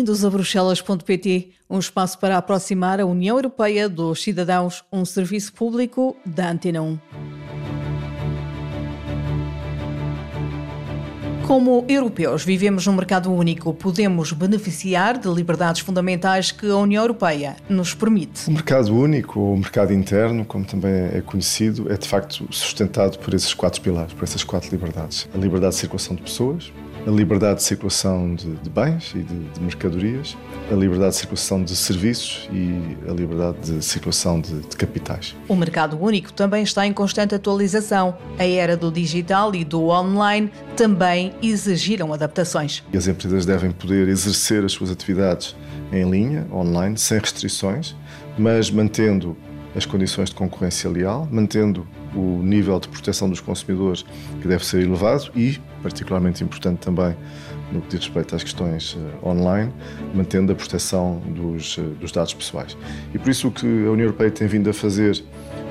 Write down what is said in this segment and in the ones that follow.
Bem-vindos a Bruxelas.pt, um espaço para aproximar a União Europeia dos cidadãos, um serviço público da Antena 1. Como europeus vivemos num mercado único, podemos beneficiar de liberdades fundamentais que a União Europeia nos permite. O mercado único, ou o mercado interno, como também é conhecido, é de facto sustentado por esses quatro pilares, por essas quatro liberdades: a liberdade de circulação de pessoas, a liberdade de circulação de, de bens e de, de, mercadorias, a liberdade de circulação de serviços e a liberdade de circulação de, de, capitais. O mercado único também está em constante atualização. A era do digital e do online também exigiram adaptações. As empresas devem poder exercer as suas atividades em linha, online, sem restrições, mas mantendo as condições de concorrência leal, mantendo o nível de proteção dos consumidores que deve ser elevado e, particularmente importante também no que diz respeito às questões uh, online, mantendo a proteção dos, uh, dos dados pessoais. E por isso o que a União Europeia tem vindo a fazer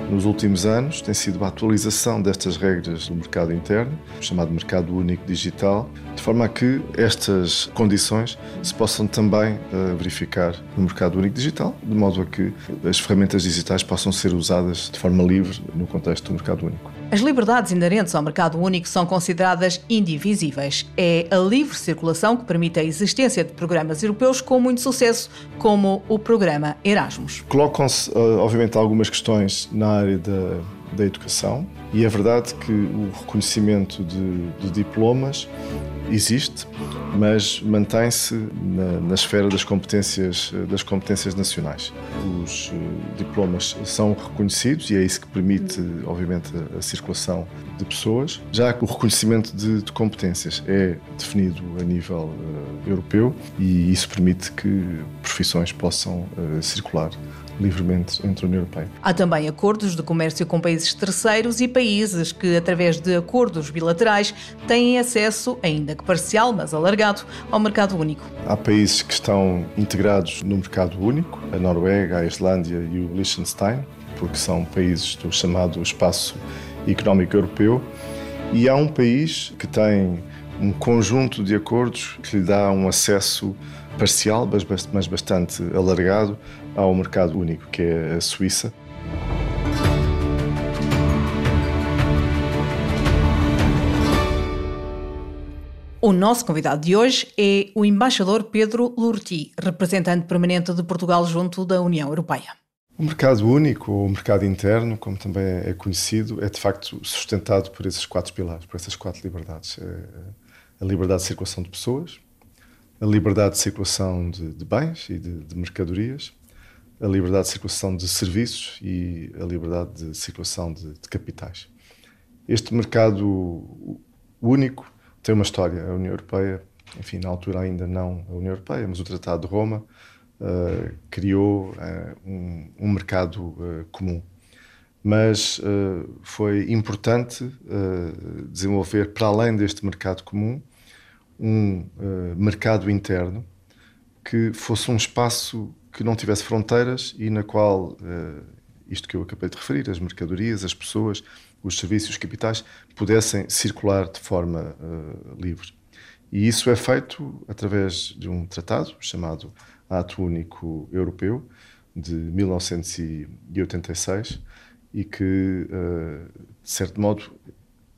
nos últimos anos tem sido a atualização destas regras do mercado interno, chamado mercado único digital, de forma a que estas condições se possam também uh, verificar no mercado único digital, de modo a que as ferramentas digitais possam ser usadas de forma livre no contexto do mercado único. As liberdades inerentes ao mercado único são consideradas indivisíveis. É a livre circulação que permite a existência de programas europeus com muito sucesso, como o programa Erasmus. Colocam-se, eh, obviamente, algumas questões na área da, da educação e é verdade que o reconhecimento de, de diplomas existe, mas mantém-se na, na, esfera das competências, das competências nacionais. Os uh, diplomas são reconhecidos e é isso que permite, obviamente, a, circulação de pessoas, já o reconhecimento de, de competências é definido a nível uh, europeu e isso permite que profissões possam uh, circular livremente entre a União Europeia. Há também acordos de comércio com países terceiros e países que, através de acordos bilaterais, têm acesso, ainda que parcial, mas alargado, ao mercado único. Há países que estão integrados no mercado único, a Noruega, a Islândia e o Liechtenstein, porque são países do chamado espaço económico europeu, e há um país que tem um conjunto de acordos que lhe dá um acesso parcial, mas bastante alargado, ao mercado único, que é a Suíça. O nosso convidado de hoje é o embaixador Pedro Lurti, representante permanente de Portugal junto da União Europeia. O mercado único, ou o mercado interno, como também é conhecido, é de facto sustentado por esses quatro pilares, por essas quatro liberdades. É a liberdade de circulação de pessoas, a liberdade de circulação de, de bens e de, de mercadorias, a liberdade de circulação de serviços e a liberdade de circulação de, de capitais. Este mercado único tem uma história. A União Europeia, enfim, na altura ainda não a União Europeia, mas o Tratado de Roma uh, criou uh, um, um, mercado uh, comum. Mas foi importante desenvolver, para além deste mercado comum, um mercado interno que fosse um espaço que não tivesse fronteiras e na qual uh, isto que eu acabei de referir, as mercadorias, as pessoas, os serviços, os capitais, pudessem circular de forma uh, livre. E isso é feito através de um tratado chamado Ato Único Europeu, de 1986, e que, uh, de certo modo,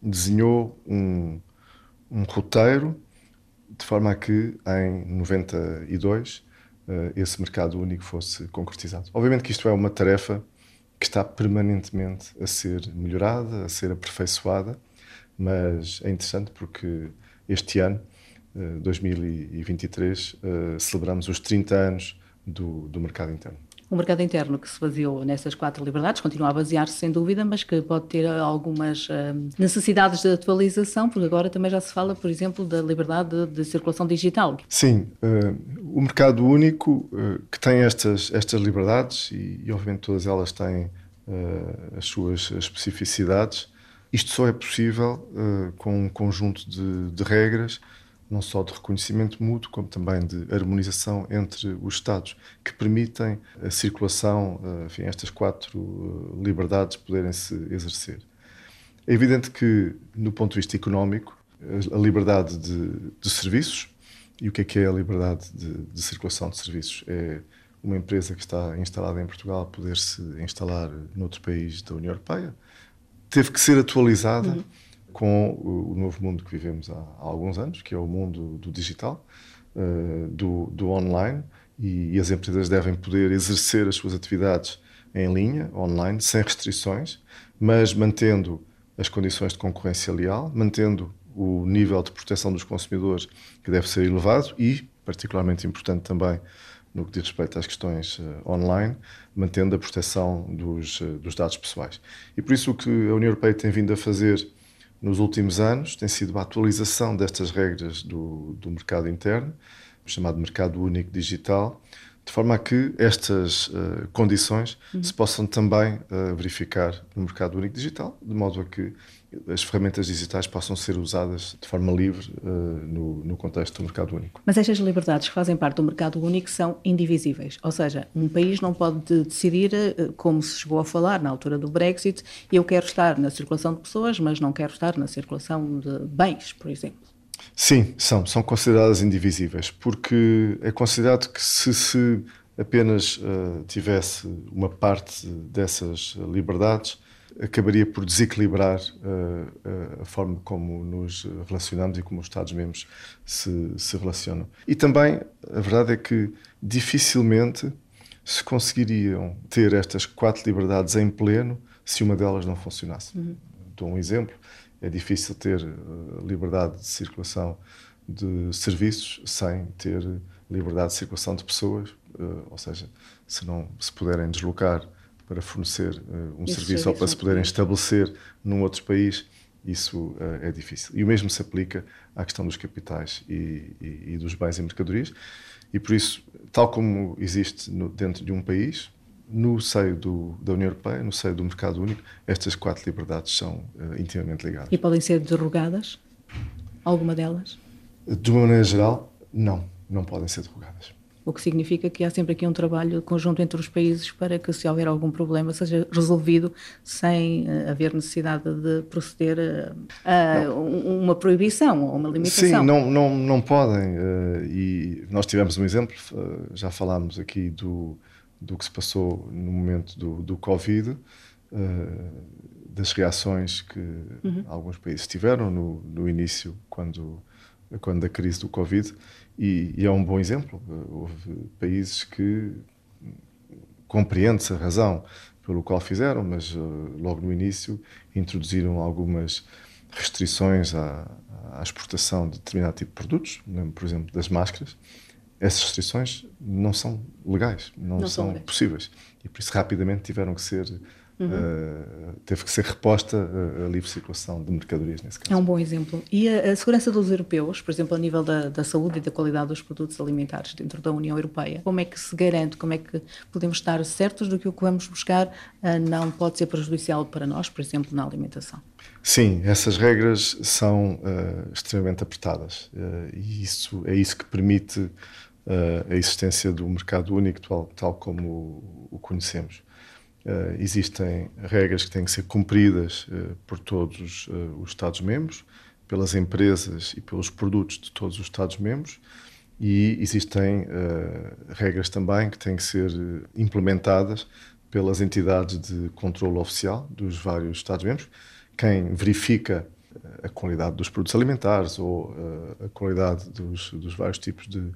desenhou um, um roteiro de forma a que, em 92, uh, esse mercado único fosse concretizado. Obviamente que isto é uma tarefa que está permanentemente a ser melhorada, a ser aperfeiçoada, mas é interessante porque este ano, uh, 2023, uh, celebramos os 30 anos do, do mercado interno um mercado interno que se baseou nessas quatro liberdades, continua a basear-se sem dúvida, mas que pode ter algumas uh, necessidades de atualização, porque agora também já se fala, por exemplo, da liberdade de, circulação digital. Sim, uh, o mercado único uh, que tem estas, estas liberdades, e, e obviamente todas elas têm as suas especificidades, isto só é possível com um conjunto de, de regras não só de reconhecimento mútuo, como também de harmonização entre os Estados, que permitem a circulação, eh, enfim, estas quatro eh, liberdades poderem se exercer. É evidente que, no ponto de vista económico, a liberdade de, de serviços E o que é que é a liberdade de, de circulação de serviços? É uma empresa que está instalada em Portugal poder se instalar noutro país da União Europeia. Teve que ser atualizada uhum. Com o, novo mundo que vivemos há, há, alguns anos, que é o mundo do digital, uh, do, do, online, e, e, as empresas devem poder exercer as suas atividades em linha, online, sem restrições, mas mantendo as condições de concorrência leal, mantendo o nível de proteção dos consumidores que deve ser elevado e, particularmente importante também, no que diz respeito às questões uh, online, mantendo a proteção dos, uh, dos dados pessoais. E por isso o que a União Europeia tem vindo a fazer nos últimos anos tem sido a atualização destas regras do, do mercado interno, chamado mercado único digital, de forma a que estas uh, condições uhum. se possam também verificar no mercado único digital, de modo a que as ferramentas digitais possam ser usadas de forma livre uh, no, no, contexto do mercado único. Mas estas liberdades que fazem parte do mercado único são indivisíveis, ou seja, um país não pode decidir, uh, como se chegou a falar na altura do Brexit, eu quero estar na circulação de pessoas, mas não quero estar na circulação de bens, por exemplo. Sim, são, são consideradas indivisíveis, porque é considerado que se se apenas uh, tivesse uma parte dessas liberdades, acabaria por desequilibrar uh, a forma como nos relacionamos e como os Estados-membros se, se relacionam. E também, a verdade é que dificilmente se conseguiriam ter estas quatro liberdades em pleno se uma delas não funcionasse. Uhum. Dou um exemplo: é difícil ter liberdade de circulação de serviços sem ter liberdade de circulação de pessoas, ou seja, se não se puderem deslocar para fornecer uh, um serviço, serviço ou para se poderem estabelecer num outro país, isso uh, é difícil. E o mesmo se aplica à questão dos capitais e, e, e dos bens e mercadorias. E por isso, tal como existe no, dentro de um país, no seio do, da União Europeia, no seio do mercado único, estas quatro liberdades são uh, intimamente ligadas. E podem ser derrogadas? Alguma delas? De uma maneira geral, não, não podem ser derrogadas o que significa que há sempre aqui um trabalho conjunto entre os países para que, se houver algum problema, seja resolvido sem uh, haver necessidade de proceder a, a uma proibição ou uma limitação. Sim, não, não, não podem. Uh, e nós tivemos um exemplo, já falámos aqui do, do que se passou no momento do, do Covid, das reações que uhum. alguns países tiveram no, no início, quando, quando da crise do Covid e, e, é um bom exemplo. Houve países que compreende-se a razão pelo qual fizeram, mas uh, logo no início introduziram algumas restrições à, à, exportação de determinado tipo de produtos, lembro, por exemplo, das máscaras. Essas restrições não são legais, não, não são, são possíveis. E por isso rapidamente tiveram que ser Uhum. Uh, teve que ser reposta a, a, livre circulação de mercadorias nesse caso. É um bom exemplo. E a, a segurança dos europeus, por exemplo, a nível da, da, saúde e da qualidade dos produtos alimentares dentro da União Europeia, como é que se garante, como é que podemos estar certos do que o que vamos buscar uh, não pode ser prejudicial para nós, por exemplo, na alimentação? Sim, essas regras são uh, extremamente apertadas e isso é isso que permite a existência do mercado único tal, tal como o, o conhecemos. Uh, existem regras que têm que ser cumpridas uh, por todos uh, os Estados-membros, pelas empresas e pelos produtos de todos os Estados-membros, e existem regras também que têm que ser implementadas pelas entidades de controle oficial dos vários Estados-membros. Quem verifica a qualidade dos produtos alimentares ou a qualidade dos, dos vários tipos de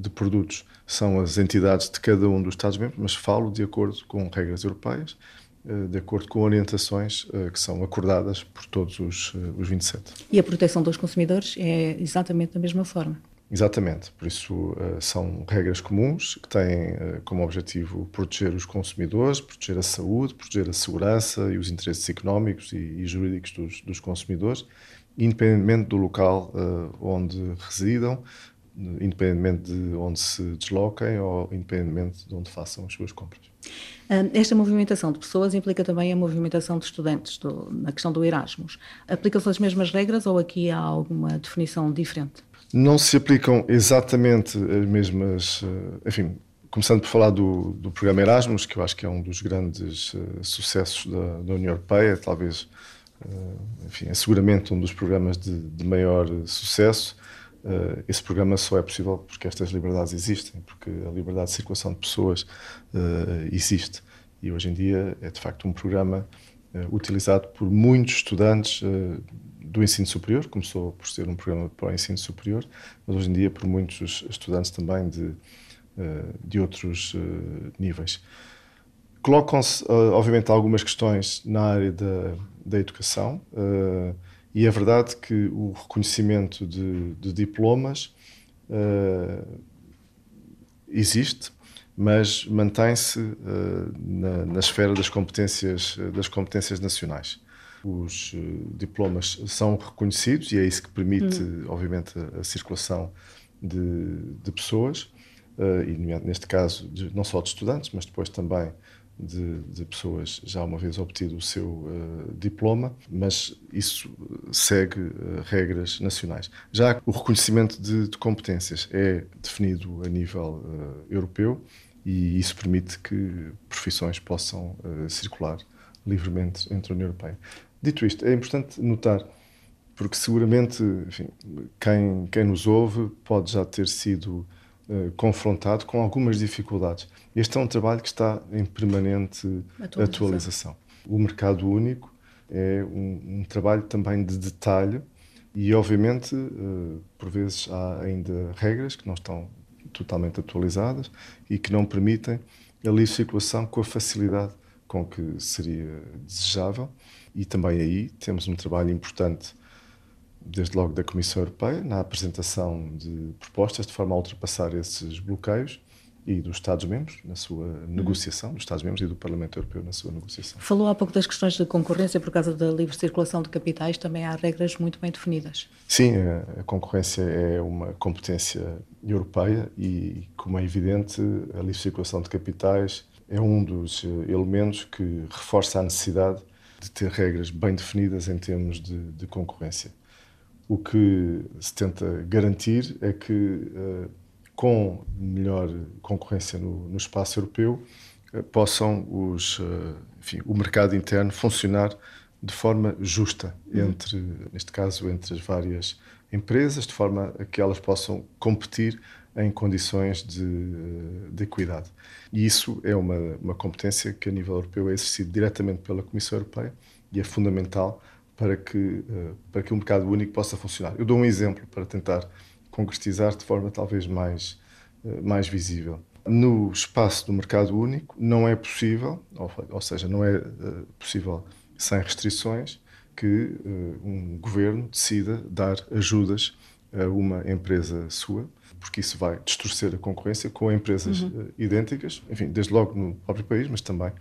de produtos são as entidades de cada um dos Estados-membros, mas falo de acordo com regras europeias, eh, de acordo com orientações eh, que são acordadas por todos os, os 27. E a proteção dos consumidores é exatamente da mesma forma? Exatamente, por isso são regras comuns que têm como objetivo proteger os consumidores, proteger a saúde, proteger a segurança e os interesses económicos e, e jurídicos dos, dos, consumidores, independentemente do local onde residam, independentemente de onde se desloquem ou independentemente de onde façam as suas compras. Esta movimentação de pessoas implica também a movimentação de estudantes, do, na questão do Erasmus. Aplicam-se as mesmas regras ou aqui há alguma definição diferente? Não se aplicam exatamente as mesmas. Eh, enfim, começando por falar do, do programa Erasmus, que eu acho que é um dos grandes uh, sucessos da, da, União Europeia, talvez, uh, enfim, é seguramente um dos programas de, de maior sucesso Uh, esse programa só é possível porque estas liberdades existem, porque a liberdade de circulação de pessoas uh, existe. E hoje em dia é de facto um programa uh, utilizado por muitos estudantes do ensino superior, começou por ser um programa para o ensino superior, mas hoje em dia por muitos estudantes também de, de outros níveis. Colocam-se, obviamente, algumas questões na área da, da educação. E é verdade que o reconhecimento de, de diplomas uh, existe, mas mantém-se uh, na, na, esfera das competências, das competências nacionais. Os uh, diplomas são reconhecidos e é isso que permite, uhum. obviamente, a, a circulação de, de pessoas, e neste caso, de, não só de estudantes, mas depois também de, de, pessoas já uma vez obtido o seu uh, diploma, mas isso segue uh, regras nacionais. Já o reconhecimento de, de competências é definido a nível uh, europeu e isso permite que profissões possam circular livremente entre a União Europeia. Dito isto, é importante notar, porque seguramente enfim, quem, quem nos ouve pode já ter sido confrontado com algumas dificuldades este é um trabalho que está em permanente atualização. atualização. O mercado único é um, um, trabalho também de detalhe e, obviamente, uh, por vezes há ainda regras que não estão totalmente atualizadas e que não permitem a livre circulação com a facilidade com que seria desejável. E também aí temos um trabalho importante, desde logo da Comissão Europeia, na apresentação de propostas de forma a ultrapassar esses bloqueios e dos Estados-membros na sua negociação, dos Estados-membros e do Parlamento Europeu na sua negociação. Falou há pouco das questões de concorrência por causa da livre circulação de capitais, também há regras muito bem definidas. Sim, a concorrência é uma competência europeia e, como é evidente, a livre circulação de capitais é um dos elementos que reforça a necessidade de ter regras bem definidas em termos de, de concorrência. O que se tenta garantir é que uh, com melhor concorrência no, no espaço europeu, eh, possam os, eh, enfim, o mercado interno funcionar de forma justa uhum. entre, neste caso, entre as várias empresas, de forma a que elas possam competir em condições de, eh, de equidade. E isso é uma, uma competência que a nível europeu é exercida diretamente pela Comissão Europeia e é fundamental para que, para que o mercado único possa funcionar. Eu dou um exemplo para tentar concretizar de forma talvez mais, eh, mais visível. No espaço do mercado único não é possível, ou, seja, não é eh, possível sem restrições que eh, um governo decida dar ajudas a uma empresa sua, porque isso vai distorcer a concorrência com empresas uhum. idênticas, enfim, desde logo no próprio país, mas também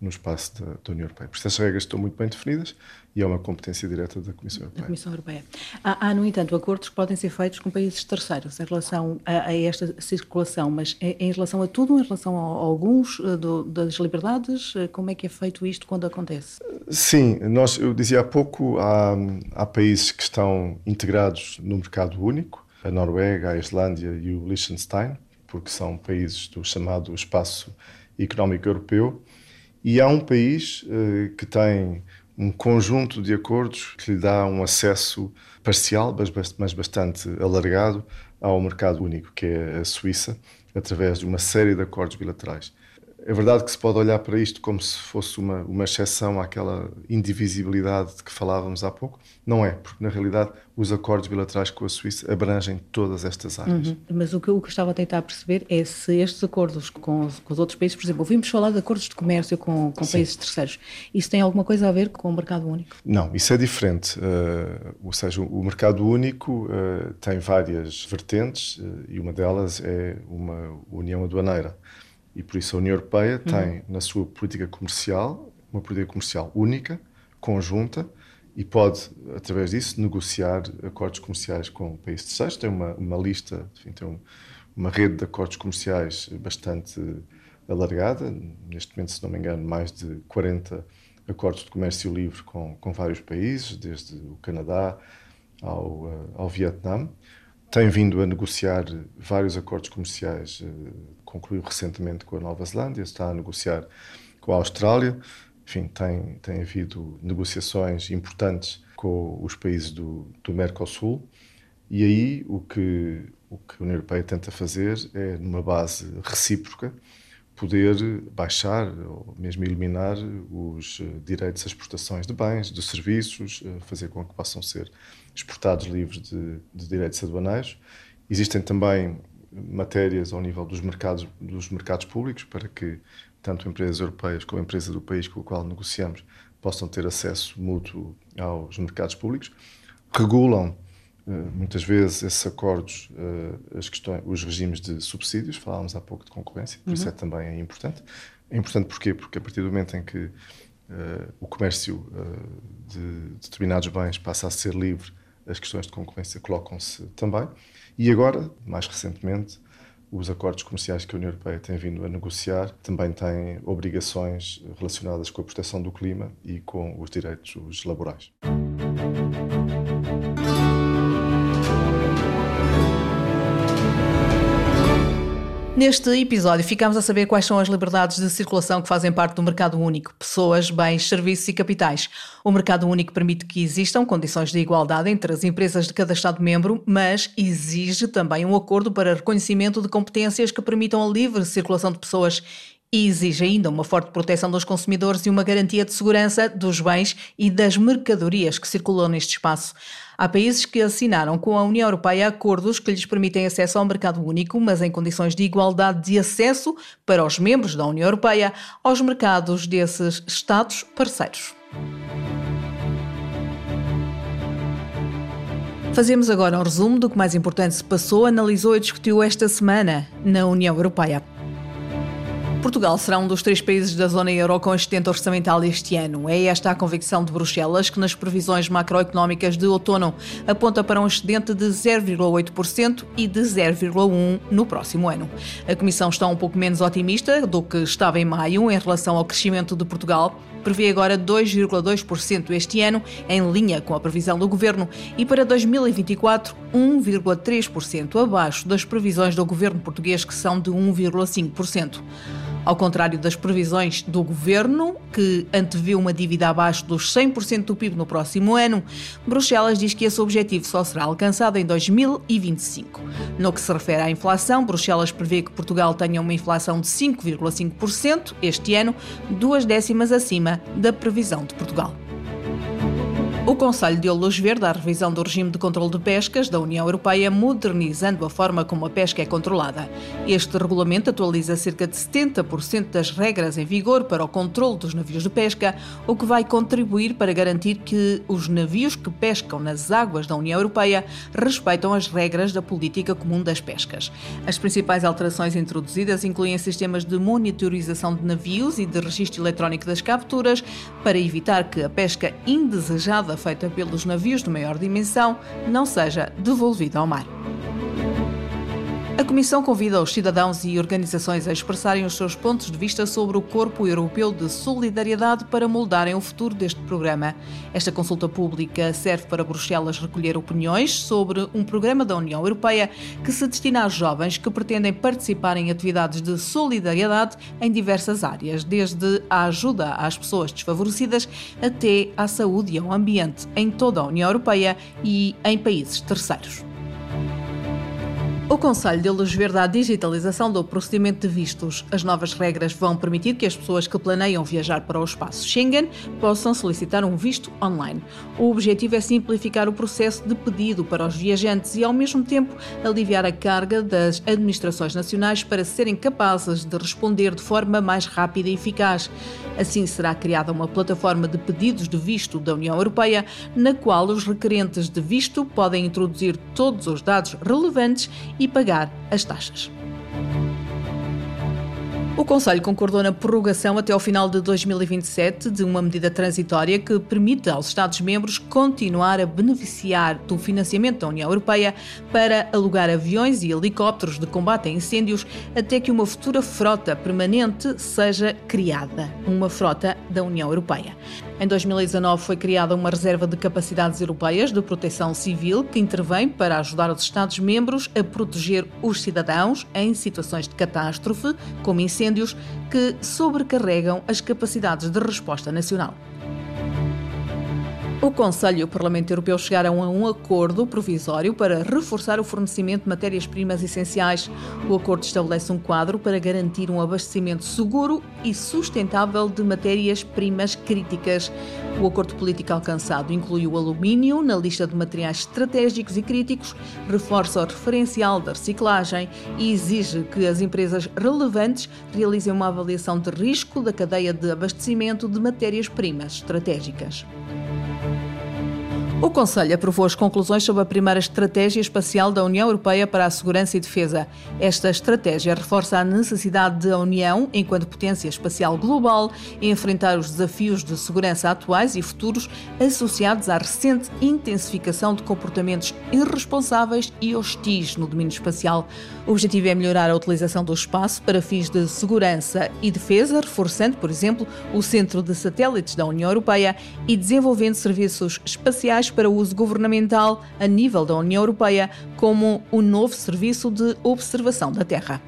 no espaço da, da, União Europeia. Por isso, as regras estão muito bem definidas e é uma competência direta da Comissão Europeia. Da Comissão Europeia. Há, há, no entanto, acordos que podem ser feitos com países terceiros em relação a, a esta circulação, mas em, em, relação a tudo, em relação a, a alguns uh, do, das liberdades, uh, como é que é feito isto quando acontece? Sim, nós, eu dizia há pouco, há, há países que estão integrados no mercado único, a Noruega, a Islândia e o Liechtenstein, porque são países do chamado Espaço Económico Europeu, e há um país uh, que tem um conjunto de acordos que lhe dá um acesso parcial, mas bastante alargado, ao mercado único, que é a Suíça, através de uma série de acordos bilaterais. É verdade que se pode olhar para isto como se fosse uma, uma exceção àquela indivisibilidade de que falávamos há pouco. Não é, porque na realidade os acordos bilaterais com a Suíça abrangem todas estas áreas. Uhum. Mas o que, eu estava a tentar perceber é se estes acordos com os, com os outros países, por exemplo, ouvimos falar de acordos de comércio com, com países terceiros, isso tem alguma coisa a ver com o mercado único? Não, isso é diferente. Uh, ou seja, o mercado único uh, tem várias vertentes uh, e uma delas é uma união aduaneira. E por isso a União Europeia uhum. tem na sua política comercial uma política comercial única, conjunta, e pode, através disso, negociar acordos comerciais com países terceiros. Tem uma, uma lista, enfim, tem um, uma rede de acordos comerciais bastante alargada. Neste momento, se não me engano, mais de 40 acordos de comércio livre com, com vários países, desde o Canadá ao, eh, ao Vietnã tem vindo a negociar vários acordos comerciais, eh, concluiu recentemente com a Nova Zelândia, está a negociar com a Austrália. Enfim, tem, tem havido negociações importantes com os países do, do Mercosul E aí o que, o que a União Europeia tenta fazer é, numa base recíproca, poder baixar ou mesmo eliminar os eh, direitos às exportações de bens, de serviços, eh, fazer com que possam ser exportados livres de, de direitos aduaneiros. Existem também matérias ao nível dos mercados, dos mercados públicos para que tanto empresas europeias como empresas do país com o qual negociamos possam ter acesso mútuo aos mercados públicos. Regulam muitas vezes esses acordos, eh, as questões, os regimes de subsídios, falávamos há pouco de concorrência, por uhum. isso é também é importante. É importante porquê? Porque a partir do momento em que uh, o comércio uh, de determinados bens passa a ser livre, as questões de concorrência colocam-se também. E agora, mais recentemente, os acordos comerciais que a União Europeia tem vindo a negociar também têm obrigações relacionadas com a proteção do clima e com os direitos laborais. Neste episódio, ficamos a saber quais são as liberdades de circulação que fazem parte do mercado único: pessoas, bens, serviços e capitais. O mercado único permite que existam condições de igualdade entre as empresas de cada Estado-membro, mas exige também um acordo para reconhecimento de competências que permitam a livre circulação de pessoas e exige ainda uma forte proteção dos consumidores e uma garantia de segurança dos bens e das mercadorias que circulam neste espaço. Há países que assinaram com a União Europeia acordos que lhes permitem acesso ao mercado único, mas em condições de igualdade de acesso para os membros da União Europeia aos mercados desses Estados parceiros. Fazemos agora um resumo do que mais importante se passou, analisou e discutiu esta semana na União Europeia. Portugal será um dos três países da zona euro com excedente orçamental este ano. É esta a convicção de Bruxelas, que nas previsões macroeconómicas de outono aponta para um excedente de 0,8% e de 0,1% no próximo ano. A Comissão está um pouco menos otimista do que estava em maio em relação ao crescimento de Portugal. Prevê agora 2,2% este ano, em linha com a previsão do Governo, e para 2024, 1,3% abaixo das previsões do Governo português, que são de 1,5%. Ao contrário das previsões do governo, que anteviu uma dívida abaixo dos 100% do PIB no próximo ano, Bruxelas diz que esse objetivo só será alcançado em 2025. No que se refere à inflação, Bruxelas prevê que Portugal tenha uma inflação de 5,5% este ano, duas décimas acima da previsão de Portugal. O Conselho deu luz verde à revisão do regime de controle de pescas da União Europeia, modernizando a forma como a pesca é controlada. Este regulamento atualiza cerca de 70% das regras em vigor para o controle dos navios de pesca, o que vai contribuir para garantir que os navios que pescam nas águas da União Europeia respeitam as regras da política comum das pescas. As principais alterações introduzidas incluem sistemas de monitorização de navios e de registro eletrónico das capturas, para evitar que a pesca indesejada feita pelos navios de maior dimensão não seja devolvida ao mar. A Comissão convida os cidadãos e organizações a expressarem os seus pontos de vista sobre o Corpo Europeu de Solidariedade para moldarem o futuro deste programa. Esta consulta pública serve para Bruxelas recolher opiniões sobre um programa da União Europeia que se destina a jovens que pretendem participar em atividades de solidariedade em diversas áreas, desde a ajuda às pessoas desfavorecidas até à saúde e ao ambiente em toda a União Europeia e em países terceiros. O Conselho deu luz verde à digitalização do procedimento de vistos. As novas regras vão permitir que as pessoas que planeiam viajar para o espaço Schengen possam solicitar um visto online. O objetivo é simplificar o processo de pedido para os viajantes e, ao mesmo tempo, aliviar a carga das administrações nacionais para serem capazes de responder de forma mais rápida e eficaz. Assim, será criada uma plataforma de pedidos de visto da União Europeia, na qual os requerentes de visto podem introduzir todos os dados relevantes e pagar as taxas. O Conselho concordou na prorrogação até ao final de 2027 de uma medida transitória que permite aos Estados-membros continuar a beneficiar do financiamento da União Europeia para alugar aviões e helicópteros de combate a incêndios até que uma futura frota permanente seja criada uma frota da União Europeia. Em 2019 foi criada uma reserva de capacidades europeias de proteção civil que intervém para ajudar os Estados-membros a proteger os cidadãos em situações de catástrofe, como incêndios, que sobrecarregam as capacidades de resposta nacional. O Conselho e o Parlamento Europeu chegaram a um acordo provisório para reforçar o fornecimento de matérias-primas essenciais. O acordo estabelece um quadro para garantir um abastecimento seguro e sustentável de matérias-primas críticas. O acordo político alcançado inclui o alumínio na lista de materiais estratégicos e críticos, reforça o referencial da reciclagem e exige que as empresas relevantes realizem uma avaliação de risco da cadeia de abastecimento de matérias-primas estratégicas. O Conselho aprovou as conclusões sobre a primeira Estratégia Espacial da União Europeia para a Segurança e Defesa. Esta estratégia reforça a necessidade da União, enquanto potência espacial global, enfrentar os desafios de segurança atuais e futuros associados à recente intensificação de comportamentos irresponsáveis e hostis no domínio espacial. O objetivo é melhorar a utilização do espaço para fins de segurança e defesa, reforçando, por exemplo, o Centro de Satélites da União Europeia e desenvolvendo serviços espaciais para uso governamental a nível da União Europeia, como o novo Serviço de Observação da Terra.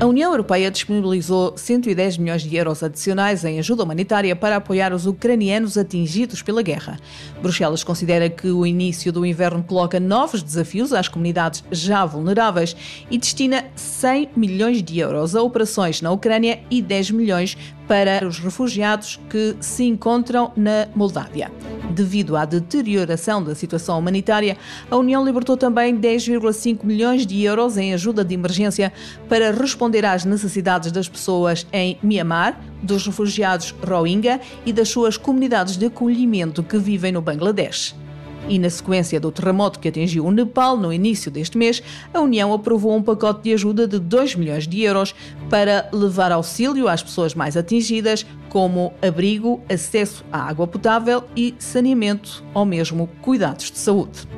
A União Europeia disponibilizou 110 milhões de euros adicionais em ajuda humanitária para apoiar os ucranianos atingidos pela guerra. Bruxelas considera que o início do inverno coloca novos desafios às comunidades já vulneráveis e destina 100 milhões de euros a operações na Ucrânia e 10 milhões para os refugiados que se encontram na Moldávia. Devido à deterioração da situação humanitária, a União libertou também 10,5 milhões de euros em ajuda de emergência para responder às necessidades das pessoas em Myanmar, dos refugiados Rohingya e das suas comunidades de acolhimento que vivem no Bangladesh. E na sequência do terremoto que atingiu o Nepal no início deste mês, a União aprovou um pacote de ajuda de 2 milhões de euros para levar auxílio às pessoas mais atingidas, como abrigo, acesso à água potável e saneamento, ou mesmo cuidados de saúde.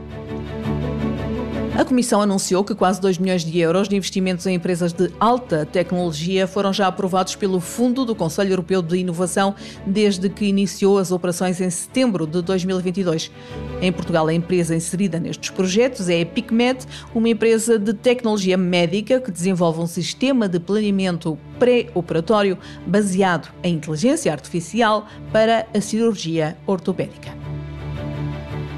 A Comissão anunciou que quase 2 milhões de euros de investimentos em empresas de alta tecnologia foram já aprovados pelo Fundo do Conselho Europeu de Inovação desde que iniciou as operações em setembro de 2022. Em Portugal, a empresa inserida nestes projetos é a PicMed, uma empresa de tecnologia médica que desenvolve um sistema de planeamento pré-operatório baseado em inteligência artificial para a cirurgia ortopédica.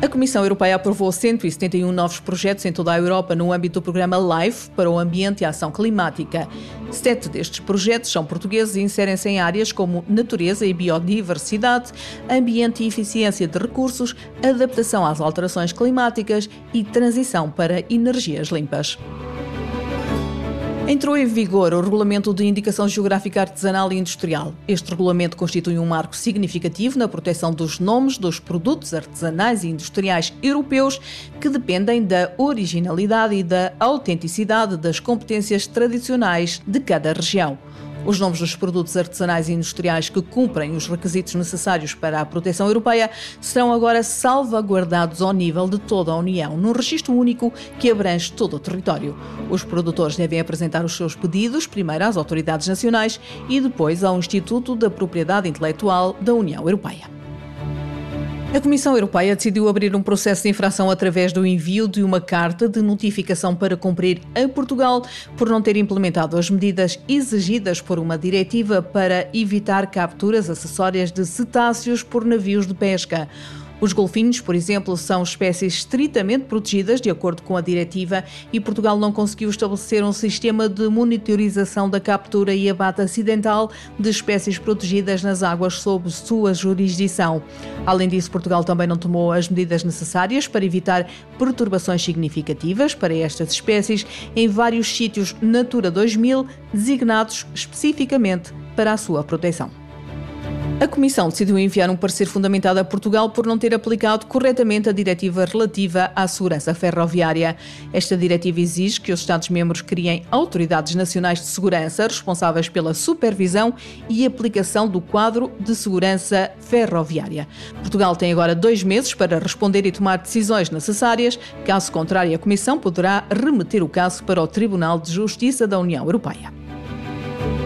A Comissão Europeia aprovou 171 novos projetos em toda a Europa no âmbito do programa LIFE para o ambiente e a ação climática. Sete destes projetos são portugueses e inserem-se em áreas como natureza e biodiversidade, ambiente e eficiência de recursos, adaptação às alterações climáticas e transição para energias limpas. Entrou em vigor o Regulamento de Indicação Geográfica Artesanal e Industrial. Este regulamento constitui um marco significativo na proteção dos nomes dos produtos artesanais e industriais europeus que dependem da originalidade e da autenticidade das competências tradicionais de cada região. Os nomes dos produtos artesanais e industriais que cumprem os requisitos necessários para a proteção europeia serão agora salvaguardados ao nível de toda a União, num registro único que abrange todo o território. Os produtores devem apresentar os seus pedidos primeiro às autoridades nacionais e depois ao Instituto da Propriedade Intelectual da União Europeia. A Comissão Europeia decidiu abrir um processo de infração através do envio de uma carta de notificação para cumprir a Portugal por não ter implementado as medidas exigidas por uma diretiva para evitar capturas acessórias de cetáceos por navios de pesca. Os golfinhos, por exemplo, são espécies estritamente protegidas de acordo com a diretiva e Portugal não conseguiu estabelecer um sistema de monitorização da captura e abate acidental de espécies protegidas nas águas sob sua jurisdição. Além disso, Portugal também não tomou as medidas necessárias para evitar perturbações significativas para estas espécies em vários sítios Natura 2000 designados especificamente para a sua proteção. A Comissão decidiu enviar um parecer fundamentado a Portugal por não ter aplicado corretamente a diretiva relativa à segurança ferroviária. Esta diretiva exige que os Estados-membros criem autoridades nacionais de segurança responsáveis pela supervisão e aplicação do quadro de segurança ferroviária. Portugal tem agora dois meses para responder e tomar decisões necessárias. Caso contrário, a Comissão poderá remeter o caso para o Tribunal de Justiça da União Europeia.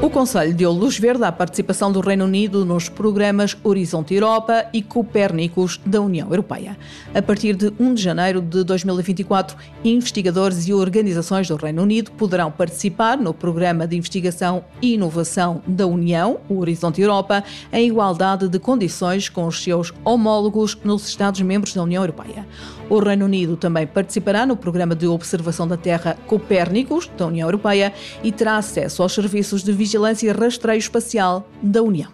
O Conselho deu luz verde à participação do Reino Unido nos programas Horizonte Europa e Copérnicos da União Europeia. A partir de 1 de janeiro de 2024, investigadores e organizações do Reino Unido poderão participar no Programa de Investigação e Inovação da União, o Horizonte Europa, em igualdade de condições com os seus homólogos nos Estados-membros da União Europeia. O Reino Unido também participará no Programa de Observação da Terra Copérnicos da União Europeia e terá acesso aos serviços de vigilância Vigilância e Rastreio Espacial da União.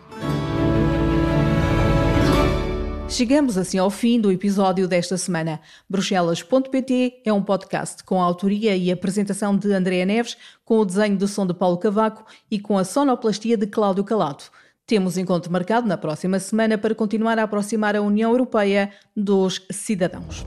Chegamos assim ao fim do episódio desta semana. Bruxelas.pt é um podcast com a autoria e apresentação de Andréa Neves, com o desenho de som de Paulo Cavaco e com a sonoplastia de Cláudio Calado. Temos encontro marcado na próxima semana para continuar a aproximar a União Europeia dos cidadãos.